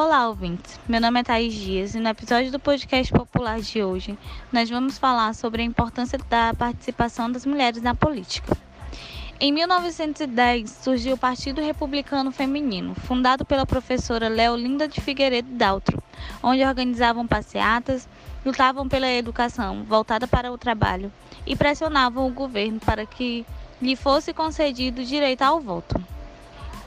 Olá, ouvintes. Meu nome é Thaís Dias e no episódio do podcast popular de hoje nós vamos falar sobre a importância da participação das mulheres na política. Em 1910 surgiu o Partido Republicano Feminino, fundado pela professora Leolinda de Figueiredo Daltro, onde organizavam passeatas, lutavam pela educação voltada para o trabalho e pressionavam o governo para que lhe fosse concedido direito ao voto.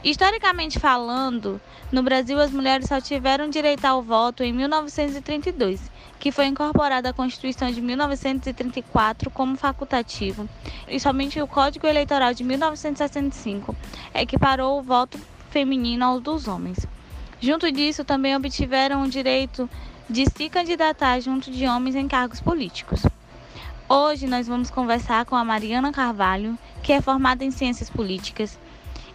Historicamente falando, no Brasil as mulheres só tiveram direito ao voto em 1932, que foi incorporada à Constituição de 1934 como facultativo, e somente o Código Eleitoral de 1965 equiparou o voto feminino ao dos homens. Junto disso, também obtiveram o direito de se candidatar junto de homens em cargos políticos. Hoje nós vamos conversar com a Mariana Carvalho, que é formada em Ciências Políticas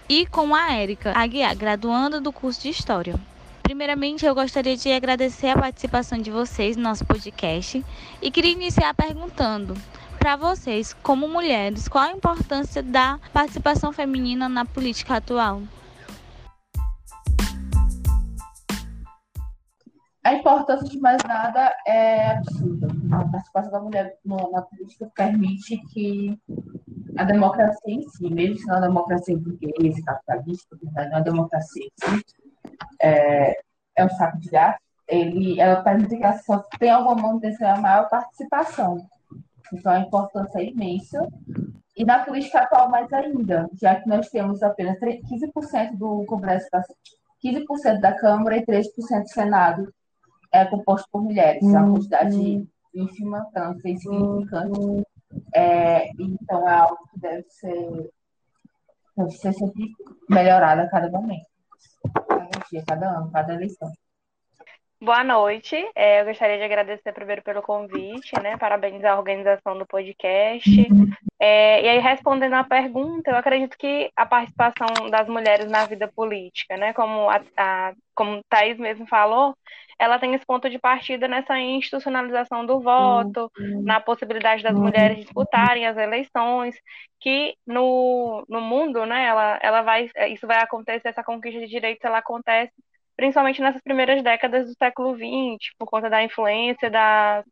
e com a Érica Aguiar, graduanda do curso de História. Primeiramente, eu gostaria de agradecer a participação de vocês no nosso podcast e queria iniciar perguntando para vocês, como mulheres, qual a importância da participação feminina na política atual? A importância de mais nada é absurda. A participação da mulher na política permite que a democracia em si, mesmo se não é uma democracia burguesa, capitalista, não é uma democracia em si, é, é um saco de gato, ele, ela permite que a só tem alguma manutenção a maior participação. Então, a importância é imensa. E na política atual, mais ainda, já que nós temos apenas 15% do Congresso, 15% da Câmara e 3% do Senado é composto por mulheres. Hum, é uma quantidade hum. ínfima, para não ser insignificante. Hum. É, então é algo que deve ser, deve ser sempre melhorado a cada momento, cada dia, cada ano, cada eleição. Boa noite. É, eu gostaria de agradecer primeiro pelo convite, né? Parabéns à organização do podcast. É, e aí, respondendo à pergunta, eu acredito que a participação das mulheres na vida política, né? Como a, a como Thaís mesmo falou, ela tem esse ponto de partida nessa institucionalização do voto, na possibilidade das mulheres disputarem as eleições, que no, no mundo, né, ela, ela vai, isso vai acontecer, essa conquista de direitos, ela acontece principalmente nessas primeiras décadas do século XX, por conta da influência da,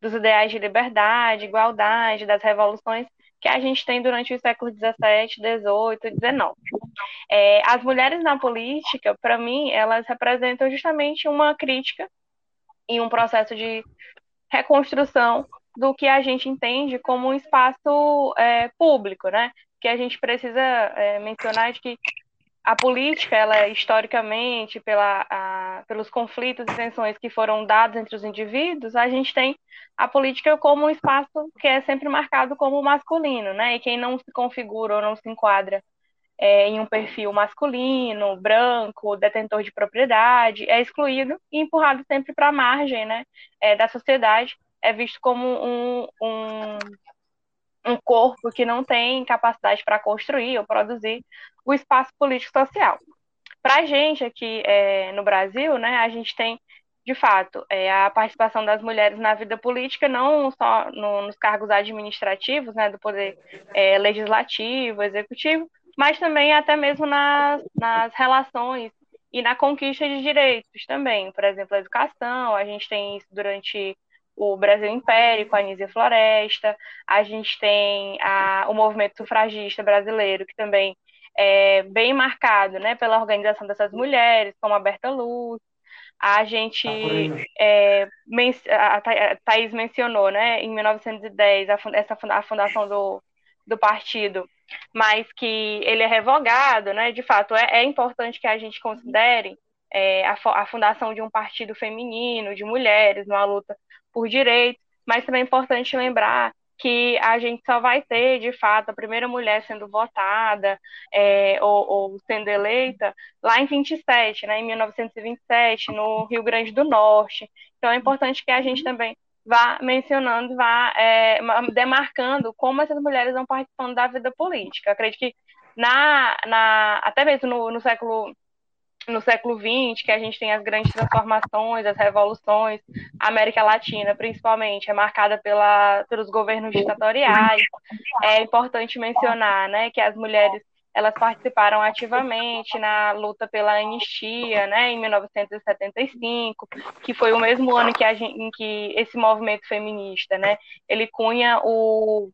dos ideais de liberdade, igualdade, das revoluções que a gente tem durante os séculos XVII, XVIII XIX. É, as mulheres na política, para mim, elas representam justamente uma crítica e um processo de reconstrução do que a gente entende como um espaço é, público, né? Que a gente precisa é, mencionar de que a política, ela é historicamente, pela, a, pelos conflitos e tensões que foram dados entre os indivíduos, a gente tem a política como um espaço que é sempre marcado como masculino, né? E quem não se configura ou não se enquadra é, em um perfil masculino, branco, detentor de propriedade, é excluído e empurrado sempre para a margem, né? É, da sociedade, é visto como um, um um corpo que não tem capacidade para construir ou produzir o espaço político-social. Para a gente aqui é, no Brasil, né, a gente tem, de fato, é, a participação das mulheres na vida política, não só no, nos cargos administrativos, né, do poder é, legislativo, executivo, mas também até mesmo nas, nas relações e na conquista de direitos também. Por exemplo, a educação, a gente tem isso durante o Brasil Império, com a Anísia Floresta, a gente tem a, o movimento sufragista brasileiro, que também é bem marcado né, pela organização dessas mulheres, como a Berta Luz, a gente, tá é, a Thaís mencionou, né, em 1910, a, essa, a fundação do, do partido, mas que ele é revogado, né, de fato, é, é importante que a gente considere é, a, a fundação de um partido feminino, de mulheres, numa luta por direitos, mas também é importante lembrar que a gente só vai ter, de fato, a primeira mulher sendo votada é, ou, ou, sendo eleita lá em 27, né, em 1927, no Rio Grande do Norte. Então é importante que a gente também vá mencionando, vá é, demarcando como essas mulheres vão participando da vida política. Eu acredito que na, na, até mesmo no, no século no século XX, que a gente tem as grandes transformações, as revoluções, a América Latina, principalmente, é marcada pela, pelos governos ditatoriais. É importante mencionar né, que as mulheres elas participaram ativamente na luta pela anistia, né, em 1975, que foi o mesmo ano que a gente, em que esse movimento feminista, né, ele cunha o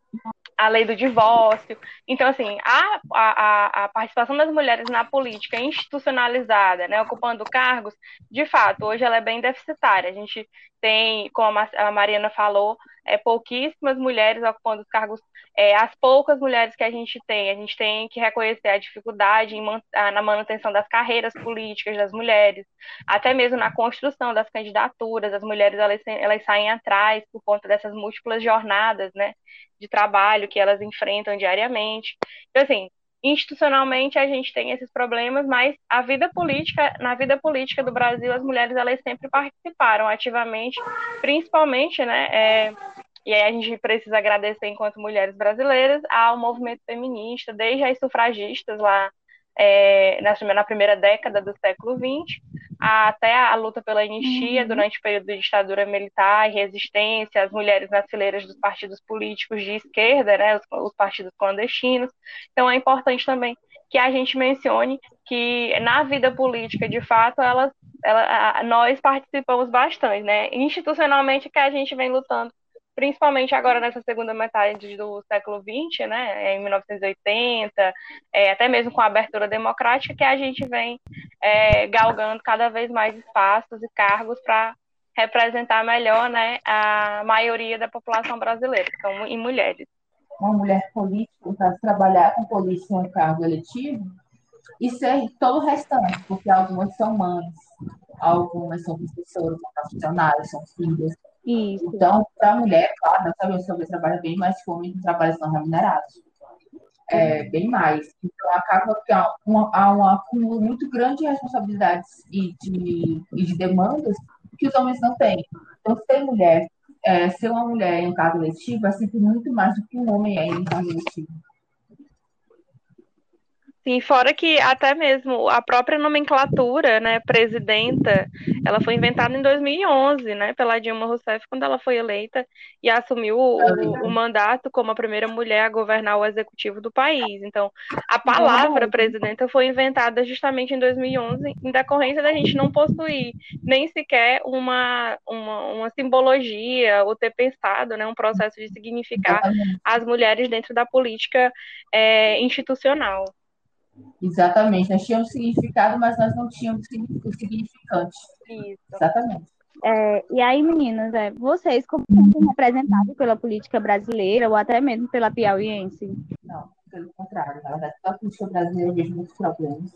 a lei do divórcio. Então, assim, a, a, a participação das mulheres na política institucionalizada, né, ocupando cargos, de fato, hoje ela é bem deficitária. A gente tem, como a Mariana falou, é, pouquíssimas mulheres ocupando os cargos, é, as poucas mulheres que a gente tem, a gente tem que reconhecer a dificuldade em, na manutenção das carreiras políticas das mulheres, até mesmo na construção das candidaturas, as mulheres elas, elas saem atrás por conta dessas múltiplas jornadas, né, de trabalho que elas enfrentam diariamente. Então, assim, institucionalmente a gente tem esses problemas, mas a vida política, na vida política do Brasil, as mulheres elas sempre participaram ativamente, principalmente, né, é, e aí a gente precisa agradecer enquanto mulheres brasileiras ao movimento feminista, desde as sufragistas lá é, na, primeira década do século XX, até a luta pela anistia uhum. durante o período de ditadura militar e resistência, as mulheres nas fileiras dos partidos políticos de esquerda, né, os, os partidos clandestinos. Então é importante também que a gente mencione que na vida política, de fato, elas, ela, nós participamos bastante, né? Institucionalmente que a gente vem lutando principalmente agora nessa segunda metade do século XX, né, em 1980, é, até mesmo com a abertura democrática, que a gente vem é, galgando cada vez mais espaços e cargos para representar melhor né, a maioria da população brasileira, então, em mulheres. Uma mulher política, trabalhar com política em um cargo eletivo, e ser todo o restante, porque algumas são mães, algumas são professoras, são profissionais, são filhas, isso. Então, para a mulher, claro, nós sabemos que o trabalha bem mais fome que trabalhos não remunerados. É, bem mais. Então, acaba que há, uma, há um acúmulo muito grande de responsabilidades e de, e de demandas que os homens não têm. Então, ser mulher, é, ser uma mulher em um cargo letivo é sempre muito mais do que um homem é em um cargo letivo. Sim, fora que até mesmo a própria nomenclatura, né, presidenta, ela foi inventada em 2011, né, pela Dilma Rousseff, quando ela foi eleita e assumiu o, o, o mandato como a primeira mulher a governar o executivo do país. Então, a palavra presidenta foi inventada justamente em 2011, em decorrência da gente não possuir nem sequer uma, uma, uma simbologia ou ter pensado, né, um processo de significar as mulheres dentro da política é, institucional. Exatamente, nós tínhamos significado, mas nós não tínhamos o significante. Isso. Exatamente. É, e aí, meninas, é, vocês como são representados pela política brasileira ou até mesmo pela piauiense? Não, pelo contrário. Na verdade, a política brasileira eu vejo muitos problemas.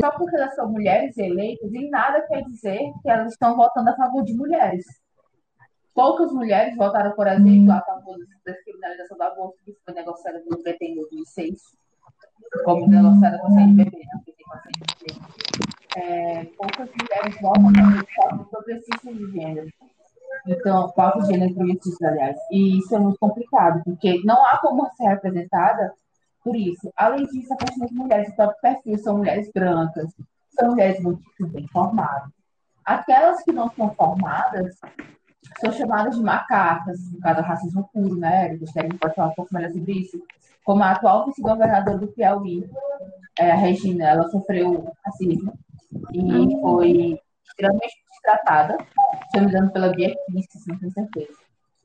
Só porque elas são mulheres eleitas, e nada quer dizer que elas estão votando a favor de mulheres. Poucas mulheres votaram, por exemplo, a favor da descriminalização do aborto, que foi negociada pelo PT em 2006 como negociada com a CNBB? É, poucas mulheres votam para pautas progressistas de gênero. Então, pautas de gênero progressistas, aliás. E isso é muito complicado, porque não há como ser representada por isso. Além disso, a questão das mulheres, o próprio perfil são mulheres brancas, são mulheres muito bem formadas. Aquelas que não são formadas são chamadas de macacas, no caso do racismo puro, né? Gostaria de falar um pouco melhor sobre isso como a atual vice-governadora do Piauí, é, a Regina, ela sofreu racismo e foi extremamente tratada, se não me engano, pela Bia Kicis, não tenho certeza.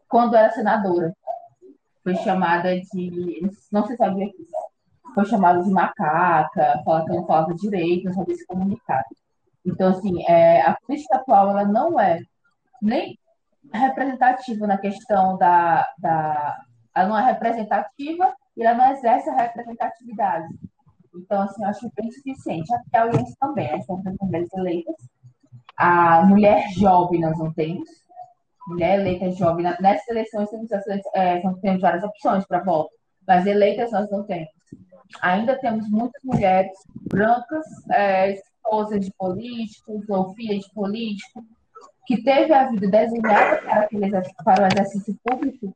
Quando era senadora, foi chamada de. Não se sabe Bia Foi chamada de macaca, falava que não falava direito, não sabia se comunicar. Então, assim, é, a política atual ela não é nem representativa na questão da, da. Ela não é representativa e ela não exerce a representatividade. Então, assim, eu acho bem suficiente. A Piauiense também, as mulheres eleitas. A mulher jovem nós não temos. Mulher eleita jovem. Nessas eleições temos, é, temos várias opções para voto, mas eleitas nós não temos. Ainda temos muitas mulheres brancas, é, esposas de políticos ou filhas de políticos, que teve a vida desenhada para, para o exercício público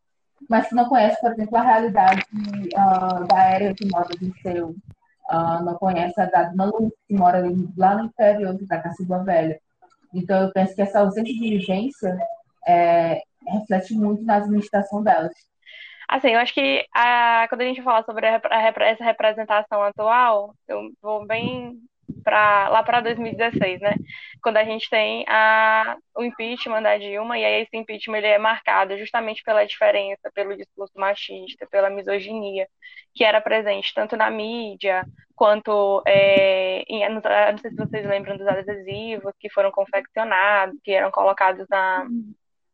mas que não conhece, por exemplo, a realidade uh, da área de moda do seu uh, não conhece a Dagma Luz, que mora lá no interior da Cacimba Velha. Então, eu penso que essa ausência de vivência é, reflete muito na administração delas. Assim, eu acho que a, quando a gente fala sobre a, a, essa representação atual, eu vou bem para lá para 2016, né? Quando a gente tem a, o impeachment da Dilma, e aí esse impeachment ele é marcado justamente pela diferença, pelo discurso machista, pela misoginia, que era presente tanto na mídia quanto é, em, não sei se vocês lembram dos adesivos que foram confeccionados, que eram colocados na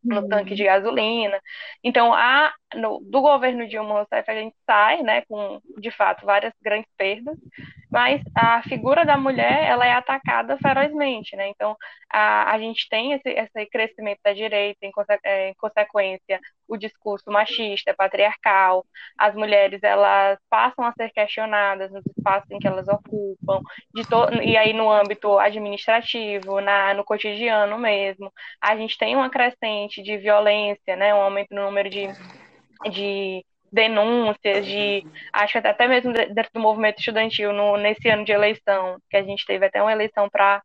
no tanque de gasolina. Então, a, no, do governo Dilma Rousseff, a gente sai, né, com, de fato, várias grandes perdas, mas a figura da mulher, ela é atacada ferozmente, né? Então, a, a gente tem esse, esse crescimento da direita, em, é, em consequência, o discurso machista, patriarcal, as mulheres, elas passam a ser questionadas nos espaços em que elas ocupam, e aí no âmbito administrativo, na, no cotidiano mesmo, a gente tem uma crescente de violência, né, um aumento no número de, de denúncias, de acho até mesmo dentro do movimento estudantil no, nesse ano de eleição, que a gente teve até uma eleição para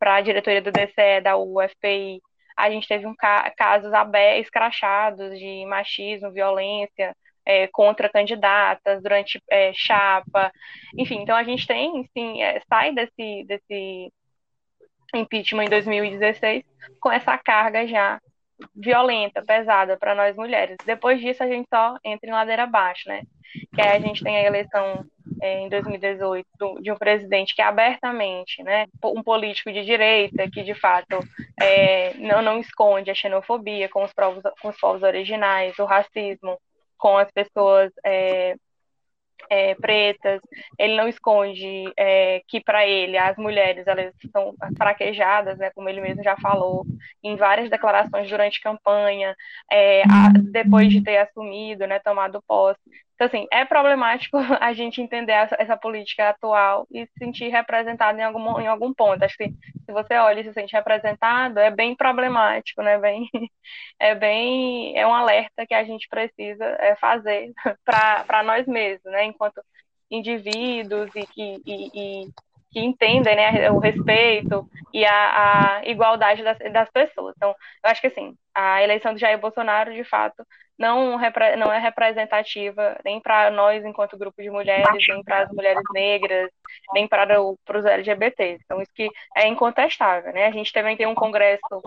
a diretoria do DCE, da UFPI, a gente teve um ca casos abertos, escrachados de machismo, violência é, contra candidatas durante é, chapa, enfim, então a gente tem, sim, é, sai desse, desse impeachment em 2016 com essa carga já violenta, pesada para nós mulheres. Depois disso, a gente só entra em ladeira abaixo, né? Que aí a gente tem a eleição é, em 2018 de um presidente que abertamente, né, um político de direita que de fato é, não, não esconde a xenofobia com os, povos, com os povos originais, o racismo com as pessoas é, é, pretas, ele não esconde é, que para ele as mulheres elas são fraquejadas, né, como ele mesmo já falou em várias declarações durante campanha, é, a, depois de ter assumido, né, tomado posse. Então, assim, é problemático a gente entender essa, essa, política atual e se sentir representado em algum, em algum ponto. Acho que se você olha e se sente representado, é bem problemático, né? Bem, é bem, é um alerta que a gente precisa é, fazer para nós mesmos, né? Enquanto indivíduos e que, e, e, que entendem né, o respeito e a, a igualdade das, das pessoas. Então, eu acho que assim, a eleição do Jair Bolsonaro, de fato, não, não é representativa nem para nós enquanto grupo de mulheres, nem para as mulheres negras, nem para os LGBTs. Então, isso que é incontestável. Né? A gente também tem um congresso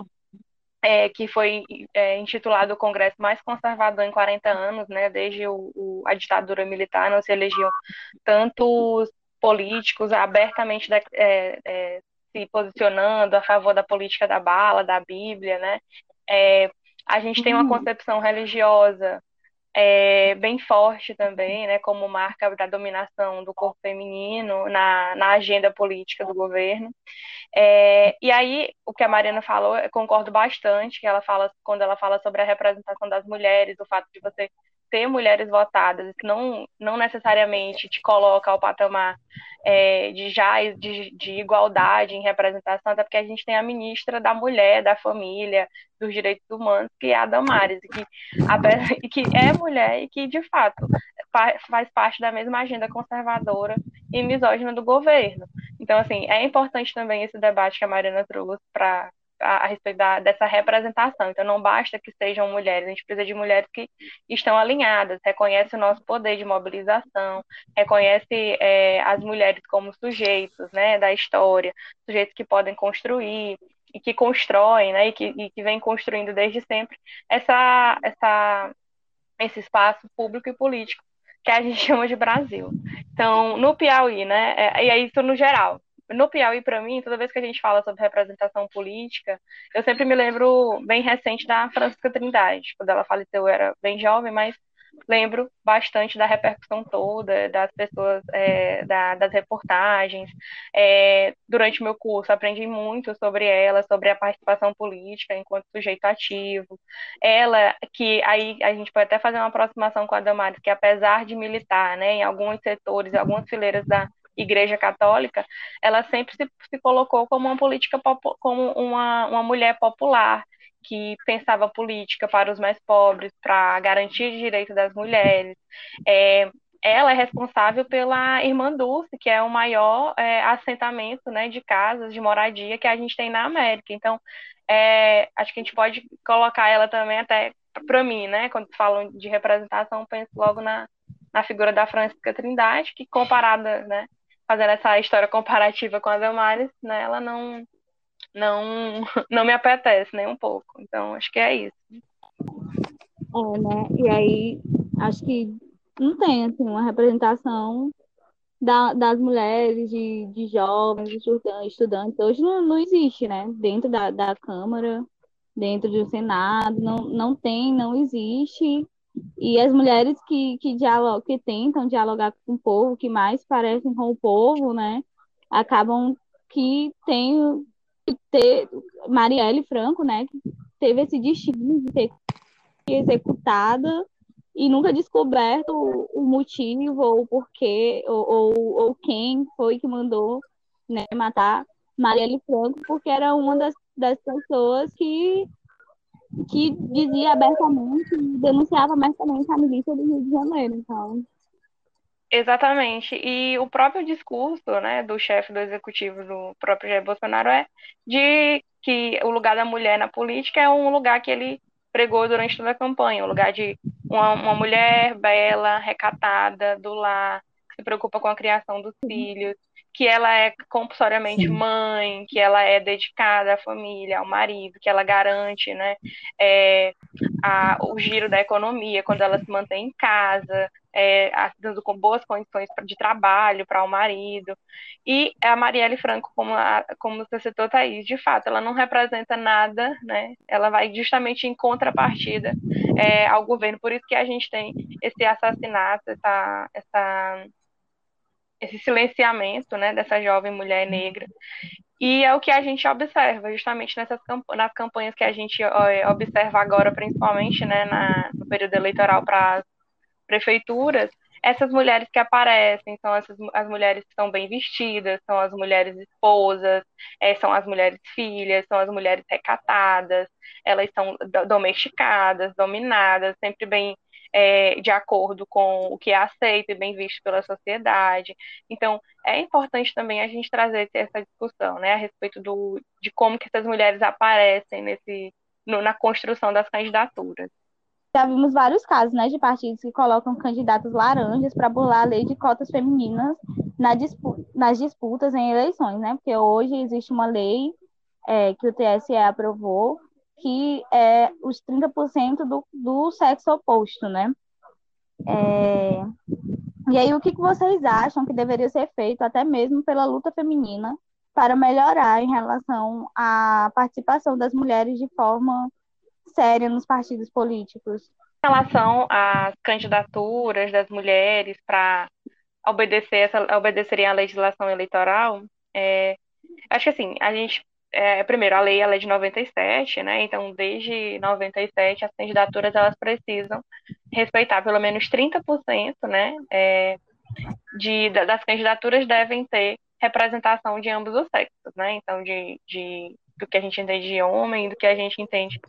é, que foi é, intitulado o Congresso mais conservador em 40 anos, né? desde o, o, a ditadura militar, não se elegiam tantos políticos abertamente é, é, se posicionando a favor da política da bala, da Bíblia, né? É, a gente tem uma uhum. concepção religiosa é, bem forte também, né, como marca da dominação do corpo feminino na, na agenda política do governo. É, e aí, o que a Mariana falou, eu concordo bastante, que ela fala, quando ela fala sobre a representação das mulheres, o fato de você ter mulheres votadas, isso não, não necessariamente te coloca ao patamar é, de já de, de, igualdade em representação, até porque a gente tem a ministra da mulher, da família, dos direitos humanos, que é a Damares, e que, a, e que é mulher e que, de fato, faz parte da mesma agenda conservadora e misógina do governo. Então, assim, é importante também esse debate que a Mariana trouxe para a, a respeito da, dessa representação. Então, não basta que sejam mulheres, a gente precisa de mulheres que estão alinhadas, reconhece o nosso poder de mobilização, reconhece é, as mulheres como sujeitos né, da história, sujeitos que podem construir e que constroem, né, e que, e que vem construindo desde sempre essa, essa, esse espaço público e político que a gente chama de Brasil. Então, no Piauí, né, é, e é isso no geral, no Piauí, para mim, toda vez que a gente fala sobre representação política, eu sempre me lembro bem recente da Francisca Trindade. Quando ela faleceu, eu era bem jovem, mas lembro bastante da repercussão toda, das pessoas, é, da, das reportagens. É, durante o meu curso, aprendi muito sobre ela, sobre a participação política enquanto sujeito ativo. Ela, que aí a gente pode até fazer uma aproximação com a Damares, que apesar de militar né, em alguns setores, em algumas fileiras da Igreja Católica, ela sempre se, se colocou como uma política como uma, uma mulher popular que pensava política para os mais pobres, para garantir o direito das mulheres. É, ela é responsável pela Irmã Dulce, que é o maior é, assentamento né, de casas de moradia que a gente tem na América. Então, é, acho que a gente pode colocar ela também até para mim, né? Quando falam de representação, penso logo na, na figura da Francisca Trindade, que comparada, né? Fazendo essa história comparativa com a Damares, né? Ela não, não, não me apetece nem um pouco. Então, acho que é isso. É, né? E aí, acho que não tem, assim, uma representação da, das mulheres, de, de jovens, de estudantes. Hoje não, não existe, né? Dentro da, da Câmara, dentro do Senado, não, não tem, não existe. E as mulheres que, que, que tentam dialogar com o povo, que mais parecem com o povo, né? Acabam que tem que ter Marielle Franco, né? Que teve esse destino de ter executada e nunca descoberto o, motivo ou o porquê ou, ou, ou, quem foi que mandou né, matar Marielle Franco, porque era uma das, das pessoas que, que dizia abertamente, denunciava abertamente a milícia do Rio de Janeiro. Então, Exatamente. E o próprio discurso né, do chefe do executivo do próprio Jair Bolsonaro é de que o lugar da mulher na política é um lugar que ele pregou durante toda a campanha, um lugar de uma, uma mulher bela, recatada, do lar, que se preocupa com a criação dos filhos, que ela é compulsoriamente Sim. mãe, que ela é dedicada à família, ao marido, que ela garante né, é, a, o giro da economia quando ela se mantém em casa, é, dando com boas condições de trabalho para o marido. E a Marielle Franco, como, a, como você citou, Thaís, de fato, ela não representa nada, né? Ela vai justamente em contrapartida é, ao governo. Por isso que a gente tem esse assassinato, essa, essa, esse silenciamento né, dessa jovem mulher negra. E é o que a gente observa, justamente nessas camp nas campanhas que a gente observa agora, principalmente né, na, no período eleitoral para prefeituras, essas mulheres que aparecem são essas, as mulheres que estão bem vestidas, são as mulheres esposas, é, são as mulheres filhas, são as mulheres recatadas, elas são domesticadas, dominadas, sempre bem é, de acordo com o que é aceito e bem visto pela sociedade. Então, é importante também a gente trazer essa discussão, né, a respeito do, de como que essas mulheres aparecem nesse, no, na construção das candidaturas já vimos vários casos né, de partidos que colocam candidatos laranjas para burlar a lei de cotas femininas na nas disputas em eleições, né? Porque hoje existe uma lei é, que o TSE aprovou que é os 30% do, do sexo oposto, né? É... E aí, o que, que vocês acham que deveria ser feito, até mesmo pela luta feminina, para melhorar em relação à participação das mulheres de forma séria nos partidos políticos. Em relação às candidaturas das mulheres para obedecer essa, obedecerem à legislação eleitoral, é, acho que assim, a gente é, primeiro, a lei, a lei de 97, né? Então, desde 97, as candidaturas elas precisam respeitar pelo menos 30%, né? É, de, das candidaturas devem ter representação de ambos os sexos, né? Então, de, de do que a gente entende de homem, do que a gente entende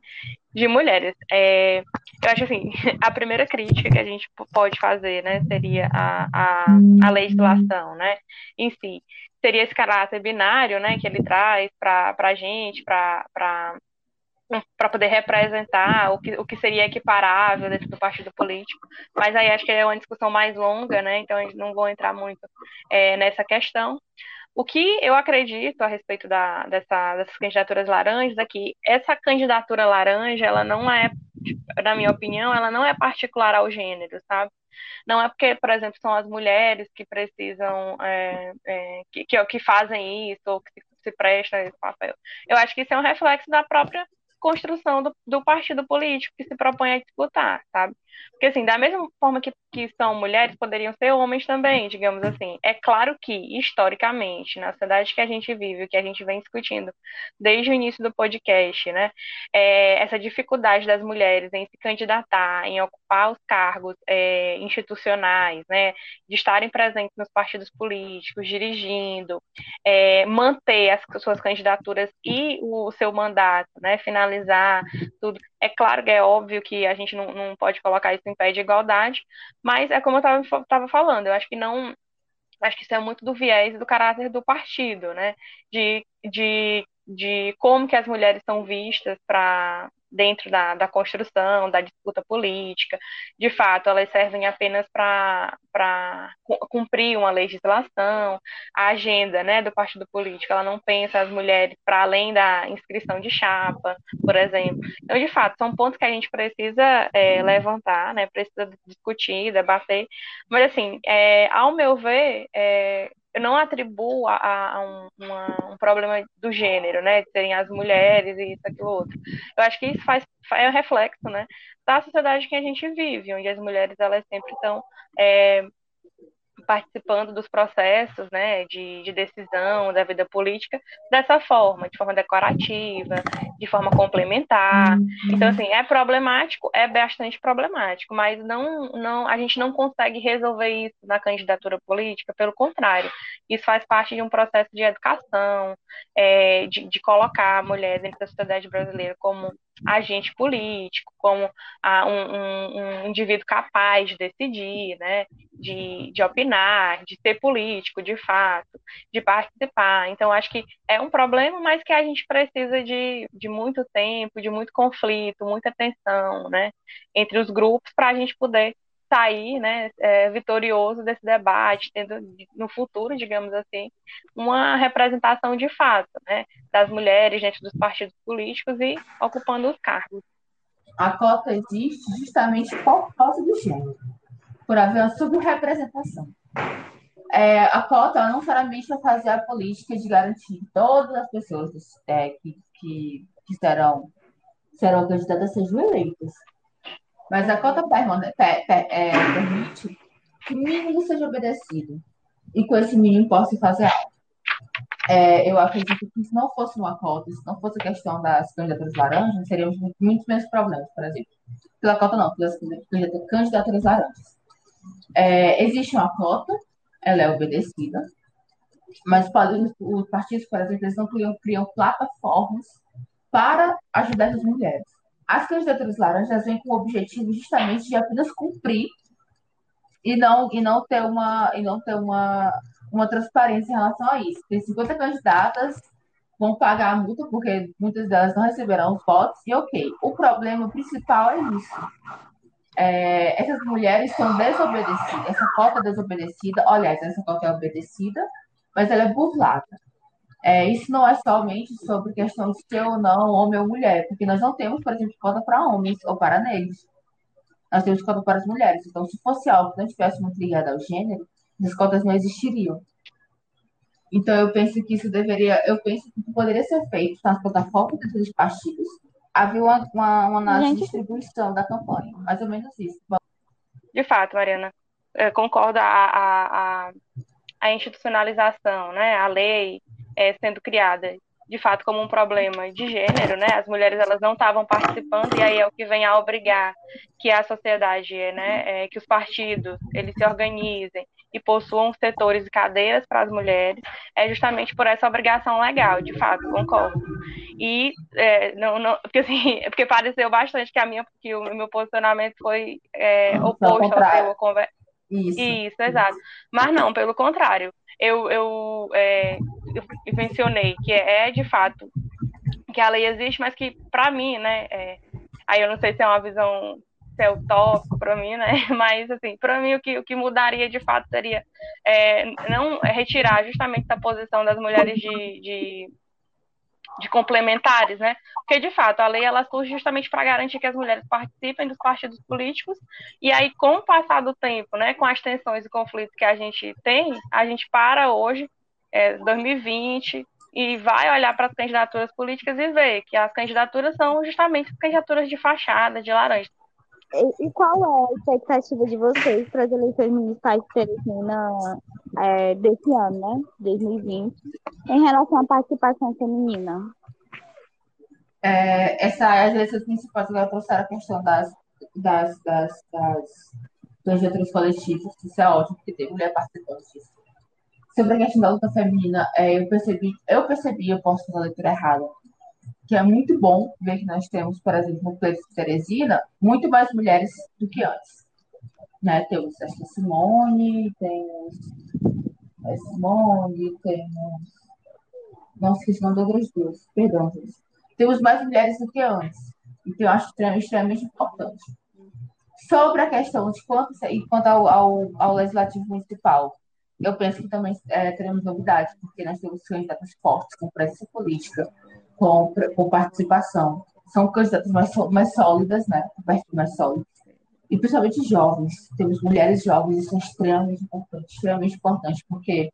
de mulheres. É, eu acho assim, a primeira crítica que a gente pode fazer, né, seria a, a, a legislação, né, em si. Seria esse caráter binário, né, que ele traz para a gente, para poder representar o que, o que seria equiparável dentro do partido político. Mas aí acho que é uma discussão mais longa, né? Então não vou entrar muito é, nessa questão. O que eu acredito a respeito da, dessa, dessas candidaturas laranjas é que essa candidatura laranja, ela não é, na minha opinião, ela não é particular ao gênero, sabe? Não é porque, por exemplo, são as mulheres que precisam, é, é, que, que, que, fazem isso, ou que se, se prestam esse papel. Eu acho que isso é um reflexo da própria construção do, do partido político que se propõe a disputar, sabe? Porque, assim, da mesma forma que, que são mulheres, poderiam ser homens também, digamos assim. É claro que, historicamente, na sociedade que a gente vive, que a gente vem discutindo desde o início do podcast, né, é, essa dificuldade das mulheres em se candidatar, em ocupar os cargos é, institucionais, né, de estarem presentes nos partidos políticos, dirigindo, é, manter as suas candidaturas e o seu mandato, né, finalizar tudo É claro que é óbvio que a gente não, não pode colocar isso em pé de igualdade, mas é como eu estava falando, eu acho que não. Acho que isso é muito do viés do caráter do partido, né? De, de, de como que as mulheres são vistas para dentro da, da construção, da disputa política. De fato, elas servem apenas para cumprir uma legislação, a agenda né, do partido político, ela não pensa as mulheres para além da inscrição de chapa, por exemplo. Então, de fato, são pontos que a gente precisa é, levantar, né, precisa discutir, debater, mas, assim, é, ao meu ver, é, eu não atribuo a, a um, uma, um, problema do gênero, né, de serem as mulheres e isso, aquilo, outro. Eu acho que isso faz, é um reflexo, né, da sociedade que a gente vive, onde as mulheres, elas sempre estão é, participando dos processos né, de, de, decisão da vida política dessa forma, de forma decorativa, de forma complementar. Então, assim, é problemático, é bastante problemático, mas não, não, a gente não consegue resolver isso na candidatura política, pelo contrário, isso faz parte de um processo de educação, é, de, de colocar a mulher dentro da sociedade brasileira como agente político, como ah, um, um, um, indivíduo capaz de decidir, né, de, de opinar, de ser político, de fato, de participar. Então, acho que é um problema, mas que a gente precisa de, de muito tempo, de muito conflito, muita tensão, né, entre os grupos para a gente poder sair né, é, vitorioso desse debate, tendo no futuro, digamos assim, uma representação de fato né, das mulheres dentro dos partidos políticos e ocupando os cargos. A cota existe justamente por causa do gênero, por haver uma subrepresentação. É, a cota não somente vai fazer a política de garantir todas as pessoas é, que, que, que serão, serão candidatas sejam eleitas, mas a cota é, permite que o mínimo seja obedecido e com esse mínimo possa fazer algo. É, eu acredito que se não fosse uma cota, se não fosse a questão das candidaturas laranjas, teríamos muitos menos problemas, por exemplo. Pela cota não, pelas candidaturas laranjas. É, existe uma cota, ela é obedecida, mas os partidos, por exemplo, eles não criam, criam plataformas para ajudar as mulheres. As candidaturas laranjas vêm com o objetivo justamente de apenas cumprir e não, e não ter, uma, e não ter uma, uma transparência em relação a isso. Tem 50 candidatas, vão pagar a multa, porque muitas delas não receberão os votos, e ok. O problema principal é isso. É, essas mulheres são desobedecidas, essa cota é desobedecida, aliás, essa cota é obedecida, mas ela é burlada. É, isso não é somente sobre questão de ser ou não homem ou mulher, porque nós não temos, por exemplo, cota para homens ou para negros. Nós temos cota para as mulheres. Então, se fosse algo que não estivesse muito ligado ao gênero, as cotas não existiriam. Então, eu penso que isso deveria, eu penso que poderia ser feito nas plataformas dos partidos, havia uma, uma, uma análise de distribuição da campanha, mais ou menos isso. De fato, Mariana, eu concordo a, a, a, a institucionalização, né, a lei, é, sendo criada de fato como um problema de gênero, né? As mulheres elas não estavam participando e aí é o que vem a obrigar que a sociedade, né, é, que os partidos eles se organizem e possuam setores e cadeiras para as mulheres, é justamente por essa obrigação legal, de fato, concordo. E é, não, não, porque assim, porque pareceu bastante que a minha, que o meu posicionamento foi é, oposto ao seu conversa. Isso, isso, exato. Mas não, pelo contrário eu, eu, é, eu mencionei que é, é, de fato que a lei existe, mas que para mim, né, é, aí eu não sei se é uma visão se é para mim, né, mas assim, para mim o que, o que mudaria de fato seria é, não retirar justamente essa posição das mulheres de, de de complementares, né? Porque de fato a lei ela surge justamente para garantir que as mulheres participem dos partidos políticos e aí com o passar do tempo, né, com as tensões e conflitos que a gente tem, a gente para hoje, é, 2020 e vai olhar para as candidaturas políticas e ver que as candidaturas são justamente candidaturas de fachada, de laranja. E, qual é a expectativa de vocês para as eleições municipais de Teresina é, desse ano, né? 2020, em relação à participação feminina? É, essa, as eleições municipais agora trouxeram a questão das, das, das, das candidatura coletivas, isso é ótimo, porque tem mulher participando disso. Sobre a questão da luta feminina, é, eu percebi, eu percebi, eu posso fazer a leitura errada, que é muito bom ver que nós temos, por exemplo, no Pleito de Teresina, muito mais mulheres do que antes. Né? Temos a Simone, temos a Simone, temos. Não esqueci o nome das outras duas, perdão, gente. Temos mais mulheres do que antes. Então, eu acho extremamente importante. Sobre a questão de quanto, e quanto ao, ao, ao legislativo municipal, eu penso que também é, teremos novidades, porque nós temos candidatos fortes, com presença política, com, com participação. São candidatas mais, mais sólidas, né? mais sólidas. E principalmente jovens. Temos mulheres jovens, isso é extremamente importante, extremamente importante, porque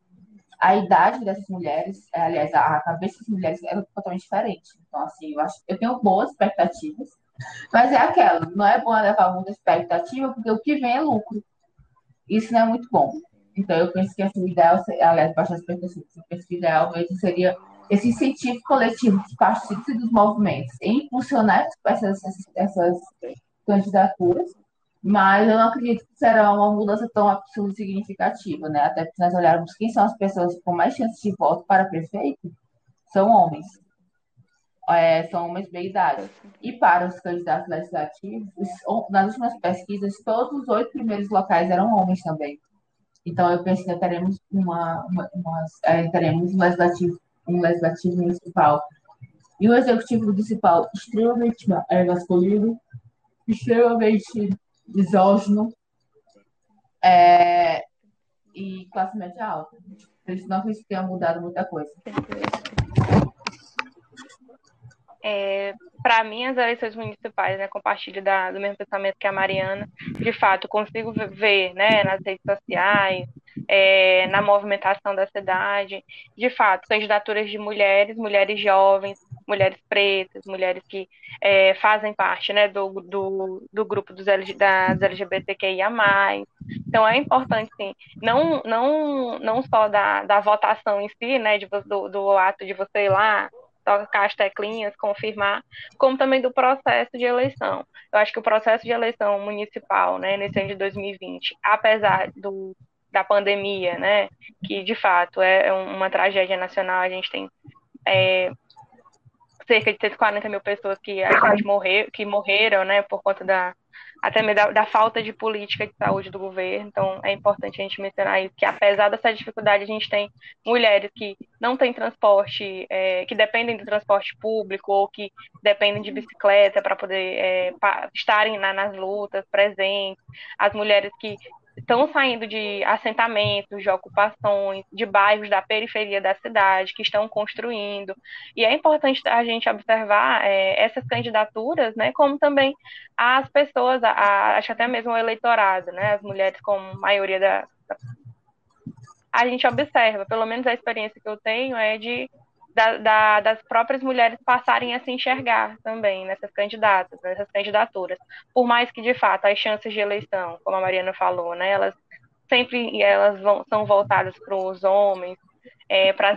a idade dessas mulheres, é, aliás, a cabeça das mulheres é totalmente diferente. Então, assim, eu, acho, eu tenho boas expectativas, mas é aquela, não é bom levar muita expectativa, porque o que vem é lucro. Isso não é muito bom. Então, eu penso que esse ideal, aliás, baixar expectativas, eu penso que o ideal mesmo seria esse incentivo coletivo dos partidos e dos movimentos em impulsionar essas, essas, candidaturas, mas eu não acredito que será uma mudança tão absoluta e significativa, né? Até porque nós olharmos quem são as pessoas com mais chances de voto para prefeito, são homens. É, são homens bem idade. E para os candidatos legislativos, nas últimas pesquisas, todos os oito primeiros locais eram homens também. Então, eu penso que teremos, uma, uma, uma é, teremos um legislativo um legislativo municipal e um executivo municipal extremamente é, masculino, extremamente misógino é, e classe média alta. Eles não acredito que tenha mudado muita coisa. É, para mim, as eleições municipais, né, compartilho da, do mesmo pensamento que a Mariana, de fato, consigo ver né, nas redes sociais, é, na movimentação da cidade, de fato, candidaturas de mulheres, mulheres jovens, mulheres pretas, mulheres que é, fazem parte né, do, do, do grupo dos, das LGBTQIA. Então é importante, sim, não, não, não só da, da votação em si, né, de, do, do ato de você ir lá tocar as teclinhas, confirmar, como também do processo de eleição. Eu acho que o processo de eleição municipal, né, nesse ano de 2020, apesar do, da pandemia, né, que de fato é uma tragédia nacional, a gente tem é, cerca de 140 mil pessoas que a gente morreu, que morreram, né, por conta da até mesmo da, da, falta de política de saúde do governo. Então, é importante a gente mencionar isso, que apesar dessa dificuldade, a gente tem mulheres que não têm transporte, é, que dependem do transporte público ou que dependem de bicicleta para poder é, pra estarem na, nas lutas presentes, as mulheres que estão saindo de assentamentos, de ocupações, de bairros da periferia da cidade que estão construindo. E é importante a gente observar é, essas candidaturas, né, como também as pessoas, a, a, acho até mesmo o eleitorado, né, as mulheres como maioria da, a gente observa, pelo menos a experiência que eu tenho é de da, da, das próprias mulheres passarem a se enxergar também nessas candidatas, nessas candidaturas. Por mais que, de fato, as chances de eleição, como a Mariana falou, né, elas sempre elas vão, são voltadas para os homens, é, para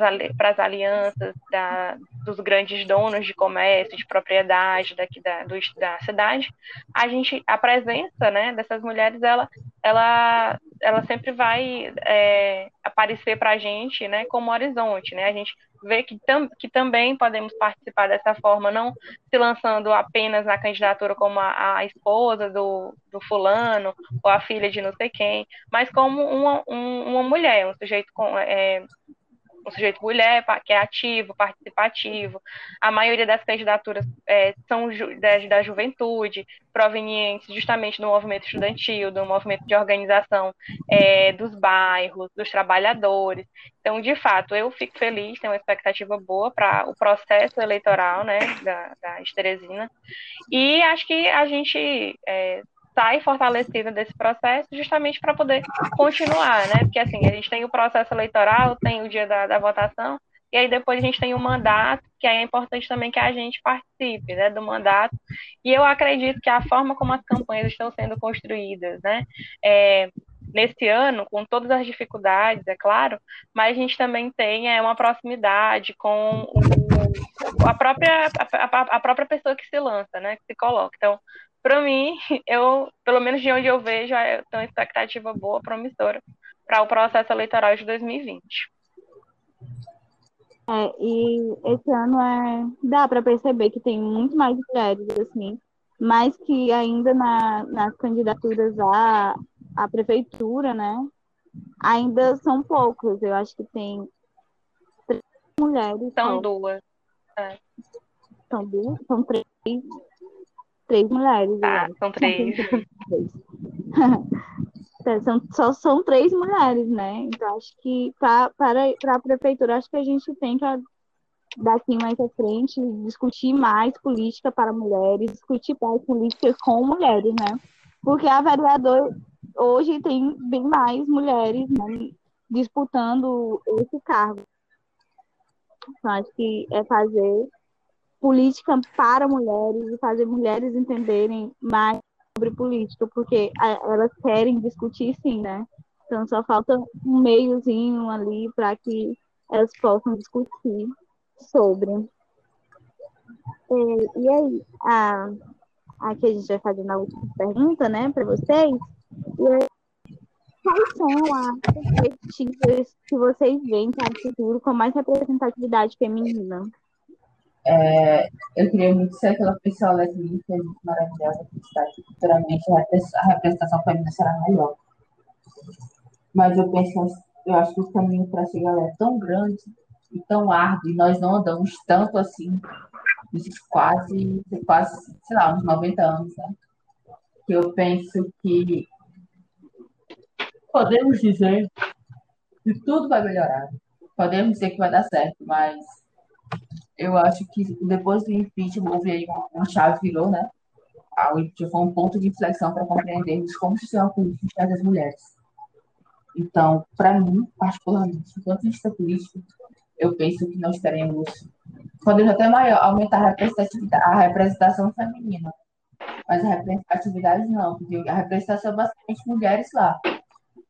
as alianças da, dos grandes donos de comércio, de propriedade daqui da, do, da cidade, a gente a presença né, dessas mulheres ela, ela, ela sempre vai é, aparecer para a gente né, como horizonte. Né? A gente vê que, tam, que também podemos participar dessa forma, não se lançando apenas na candidatura como a, a esposa do, do fulano ou a filha de não sei quem, mas como uma, um, uma mulher, um sujeito com, é, um sujeito mulher, que é ativo, participativo. A maioria das candidaturas é, são ju da, da, juventude, provenientes justamente do movimento estudantil, do movimento de organização é, dos bairros, dos trabalhadores. Então, de fato, eu fico feliz, tenho uma expectativa boa para o processo eleitoral né, da, da. E acho que a gente é, sai fortalecida desse processo justamente para poder continuar, né? Porque assim, a gente tem o processo eleitoral, tem o dia da, da votação, e aí depois a gente tem o mandato, que aí é importante também que a gente participe né, do mandato. E eu acredito que a forma como as campanhas estão sendo construídas, né? É, nesse ano, com todas as dificuldades, é claro, mas a gente também tem é, uma proximidade com o, a, própria, a, a, própria pessoa que se lança, né, que se coloca. Então, para mim, eu, pelo menos de onde eu vejo, eu tenho uma expectativa boa, promissora, para o processo eleitoral de 2020. É, e esse ano é, dá para perceber que tem muito mais mulheres, assim, mas que ainda na, nas candidaturas à, à prefeitura, né, ainda são poucas. Eu acho que tem três mulheres. São duas. É. São duas? São três. Três mulheres. Ah, são três. São. É, são, só são três mulheres, né? Então, acho que pra, para, para a prefeitura, acho que a gente tem que, daqui mais à frente, discutir mais política para mulheres, discutir mais políticas com mulheres, né? Porque a vereadora hoje tem bem mais mulheres né, disputando esse cargo. Então, acho que é fazer política para mulheres e fazer mulheres entenderem mais sobre política, porque elas querem discutir sim, né? Então só falta um meiozinho ali para que elas possam discutir sobre. E, e aí, a, aqui a gente vai fazer a última pergunta, né, para vocês. E aí, quais são as perspectivas que vocês veem para o futuro com mais representatividade feminina? É, eu queria muito ser aquela pessoa lésbica maravilhosa que está aqui futuramente, a representação feminina será melhor. Mas eu penso, eu acho que o caminho para chegar lá é tão grande e tão árduo, e nós não andamos tanto assim, quase, quase, sei lá, uns 90 anos, né? Que eu penso que podemos dizer que tudo vai melhorar. Podemos dizer que vai dar certo, mas eu acho que depois do impeachment houve aí uma, chave virou, né? O impeachment foi um ponto de inflexão para compreendermos como o sistema político enxerga as mulheres. Então, para mim, particularmente, enquanto vista político, eu penso que nós teremos, podemos até maior, aumentar a representatividade, a representação feminina, mas a representatividade não, porque a representação é basicamente mulheres lá,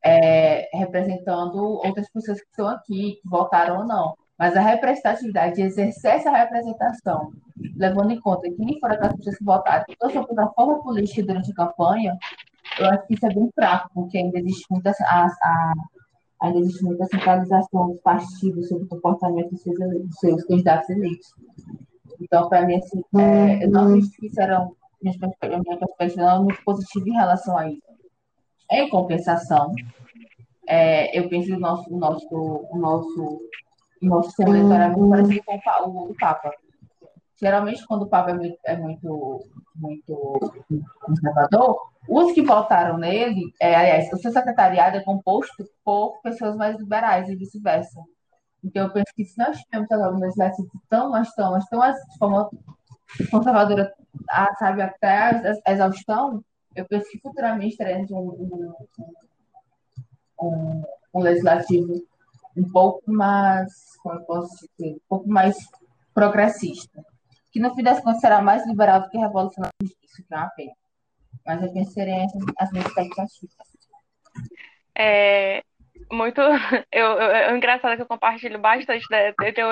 é, representando outras pessoas que estão aqui, que votaram ou não. Mas a representatividade de exercer essa representação, levando em conta que nem foram aquelas pessoas que votaram toda sua plataforma política durante a campanha, eu acho que isso é bem fraco, porque ainda existe muita, a, a, ainda existe muita centralização dos partidos sobre o comportamento dos seus, dos seus candidatos eleitos. Então, para mim, assim, é, eu não acho que serão minha perspectiva não é muito positiva em relação a isso. Em compensação, é, eu penso que o nosso, o nosso, o nosso nosso é muito parecido com o, Papa. Geralmente, quando o Papa é muito, é muito, muito conservador, os que votaram nele, é, aliás, o seu secretariado é composto por pessoas mais liberais e vice-versa. Então, eu penso que se nós tivermos uma legislativa tão, mas tão, mas tão de forma conservadora, sabe, até a exaustão, eu penso que futuramente teremos um, um, um, um legislativo um pouco mais, como eu posso dizer, um pouco mais progressista. Que no fim das contas será mais liberal do que revolucionário, isso que é uma pena. Mas eu pensei as minhas expectativas. É, muito. Eu, eu, é engraçado que eu compartilho bastante. Né? Dentro,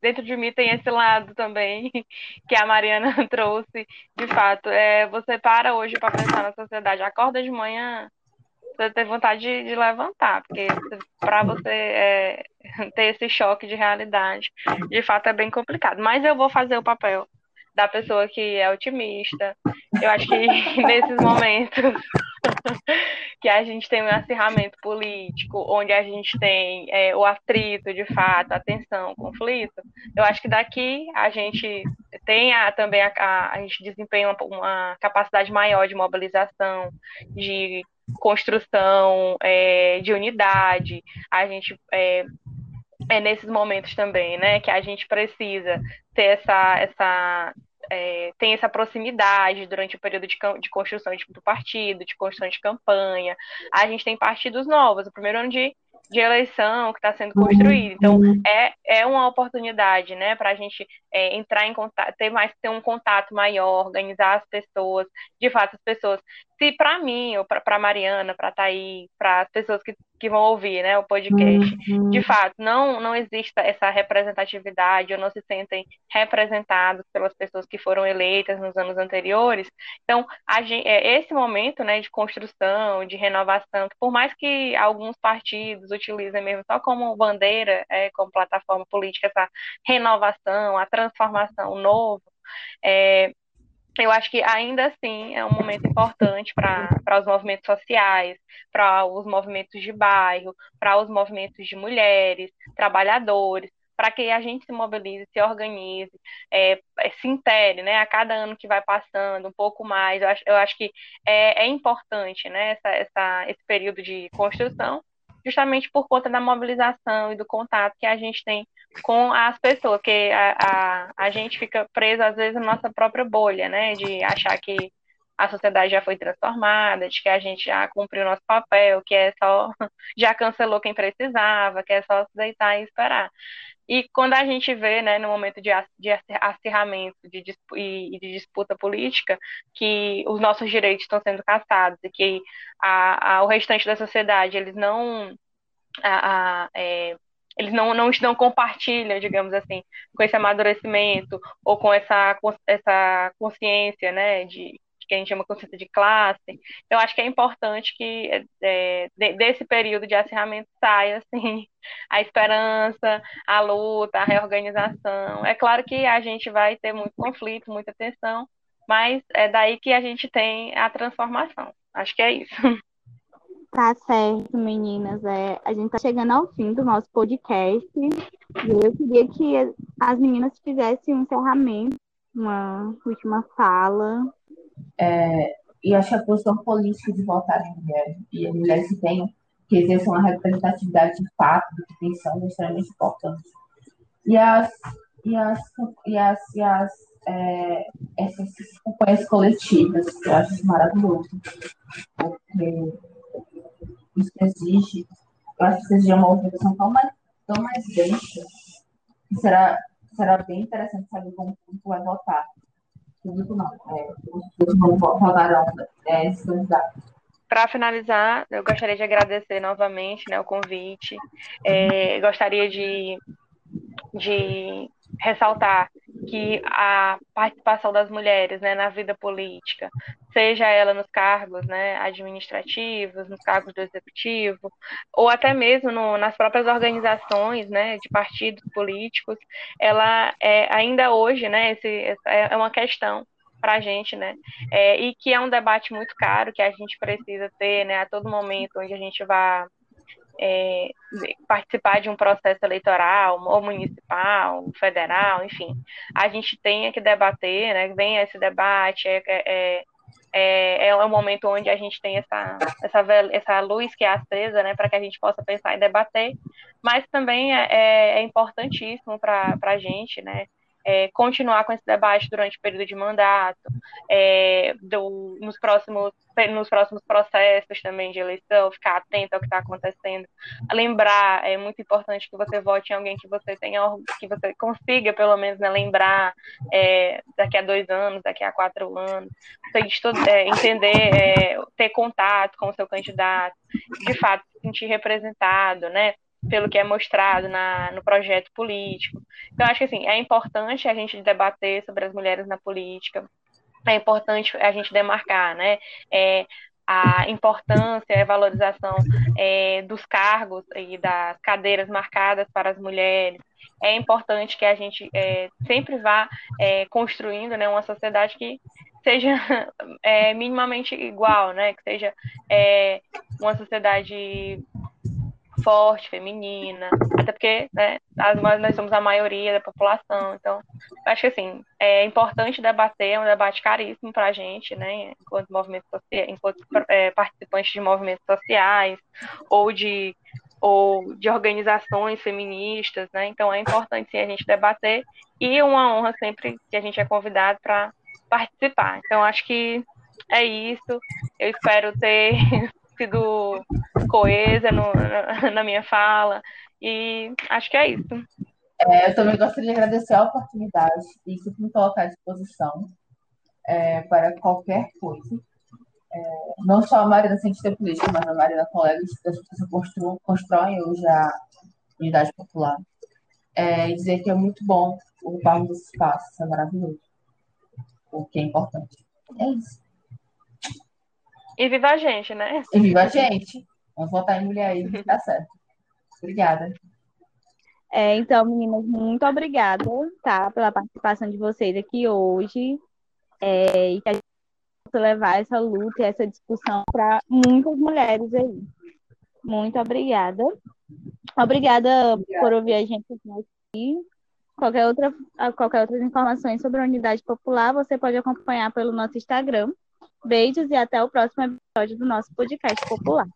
dentro de mim tem esse lado também que a Mariana trouxe. De fato, é, você para hoje para pensar na sociedade, acorda de manhã, você ter vontade de, de levantar, porque para você é, ter esse choque de realidade, de fato é bem complicado. Mas eu vou fazer o papel da pessoa que é otimista. Eu acho que nesses momentos que a gente tem um acirramento político, onde a gente tem é, o atrito de fato, a tensão, o conflito, eu acho que daqui a gente tem a, também a, a, a gente desempenha uma, uma capacidade maior de mobilização, de construção é, de unidade, a gente é, é nesses momentos também, né, que a gente precisa ter essa, essa é, tem essa proximidade durante o período de, de construção de, do partido, de construção de campanha. A gente tem partidos novos, o primeiro ano de de eleição que está sendo construído. Então, uhum. é, é uma oportunidade, né, para a gente é, entrar em contato, ter mais ter um contato maior, organizar as pessoas, de fato, as pessoas. Se para mim, ou para Mariana, para Thaís, para as pessoas que que vão ouvir né, o podcast. Uhum. De fato, não, não existe essa representatividade, ou não se sentem representados pelas pessoas que foram eleitas nos anos anteriores. Então, gente, é, esse momento né, de construção, de renovação, que por mais que alguns partidos utilizem mesmo só como bandeira, é, como plataforma política, essa renovação, a transformação, o novo, é, eu acho que ainda assim é um momento importante para os movimentos sociais, para os movimentos de bairro, para os movimentos de mulheres, trabalhadores, para que a gente se mobilize, se organize, é, é, se intere, né, a cada ano que vai passando, um pouco mais. Eu acho, eu acho que é, é importante, né, essa, essa, esse período de construção, justamente por conta da mobilização e do contato que a gente tem com as pessoas, que a, a, a gente fica preso, às vezes, na nossa própria bolha, né? De achar que a sociedade já foi transformada, de que a gente já cumpriu o nosso papel, que é só, já cancelou quem precisava, que é só se deitar e esperar. E quando a gente vê, né, no momento de, de acirramento de, e de disputa política, que os nossos direitos estão sendo caçados e que a, a, o restante da sociedade, eles não a, a, é, eles não, não, não compartilham, digamos assim, com esse amadurecimento ou com essa, essa consciência, né, de que a gente chama consciência de classe. Eu acho que é importante que é, desse período de acirramento saia assim, a esperança, a luta, a reorganização. É claro que a gente vai ter muito conflito, muita tensão, mas é daí que a gente tem a transformação. Acho que é isso. Tá certo, meninas. É, a gente tá chegando ao fim do nosso podcast. E eu queria que as meninas fizessem um encerramento, uma última fala. É, e acho que a posição política de votar em mulheres e as mulheres que tenham, que exerçam uma representatividade de fato do que é extremamente importante. E as, e as, e as, e as é, essas companhias coletivas, eu acho maravilhoso. Porque isso exige, eu acho que exige uma organização tão mais, tão mais densa, que será, será bem interessante saber como o público vai votar. Público não, é, os não votarão é, esses candidatos. Para finalizar, eu gostaria de agradecer novamente né, o convite. É, gostaria de, de ressaltar que a participação das mulheres né, na vida política, seja ela nos cargos né, administrativos, nos cargos do executivo, ou até mesmo no, nas próprias organizações né, de partidos políticos, ela é, ainda hoje né, esse, é uma questão para a gente, né? É, e que é um debate muito caro que a gente precisa ter, né? A todo momento onde a gente vai é, participar de um processo eleitoral, ou municipal, federal, enfim, a gente tenha que debater, né? Venha esse debate, é, é, é, é um momento onde a gente tem essa, essa, essa luz que é acesa, né, para que a gente possa pensar e debater, mas também é, é, é importantíssimo para a gente, né, é, continuar com esse debate durante o período de mandato, é, do, nos, próximos, nos próximos processos também de eleição, ficar atento ao que está acontecendo. Lembrar, é muito importante que você vote em alguém que você tenha, que você consiga, pelo menos, né, lembrar é, daqui a dois anos, daqui a quatro anos, você é, entender, é, ter contato com o seu candidato, de fato, se sentir representado, né? Pelo que é mostrado na, no projeto político. Então, acho que assim, é importante a gente debater sobre as mulheres na política, é importante a gente demarcar, né? É, a importância a valorização é, dos cargos e das cadeiras marcadas para as mulheres. É importante que a gente é, sempre vá é, construindo né, uma sociedade que seja é, minimamente igual, né? que seja é, uma sociedade forte, feminina, até porque né, nós somos a maioria da população, então acho que assim, é importante debater, é um debate caríssimo para a gente, né, enquanto, movimento social, enquanto é, participantes de movimentos sociais ou de, ou de organizações feministas, né, então é importante sim, a gente debater e uma honra sempre que a gente é convidado para participar. Então acho que é isso. Eu espero ter sido coesa no, na, minha fala. E acho que é isso. É, eu também gostaria de agradecer a oportunidade e sempre me colocar à disposição é, para qualquer coisa. é, não só a Marina cientista política, mas a Marina colega da justiça constroem, constroem hoje a unidade popular. É, e dizer que é muito bom ocupar esse espaço, isso é maravilhoso. O que é importante. É isso. E viva a gente, né? E viva a gente. Vamos votar em mulher aí, tá certo. Obrigada. É, então, meninas, muito obrigada, tá, pela participação de vocês aqui hoje. É, e que a gente possa levar essa luta e essa discussão para muitas mulheres aí. Muito obrigada. Obrigada, obrigada. por ouvir a gente aqui. Qualquer outra, qualquer outras informações sobre a unidade popular, você pode acompanhar pelo nosso Instagram. Beijos e até o próximo episódio do nosso podcast popular.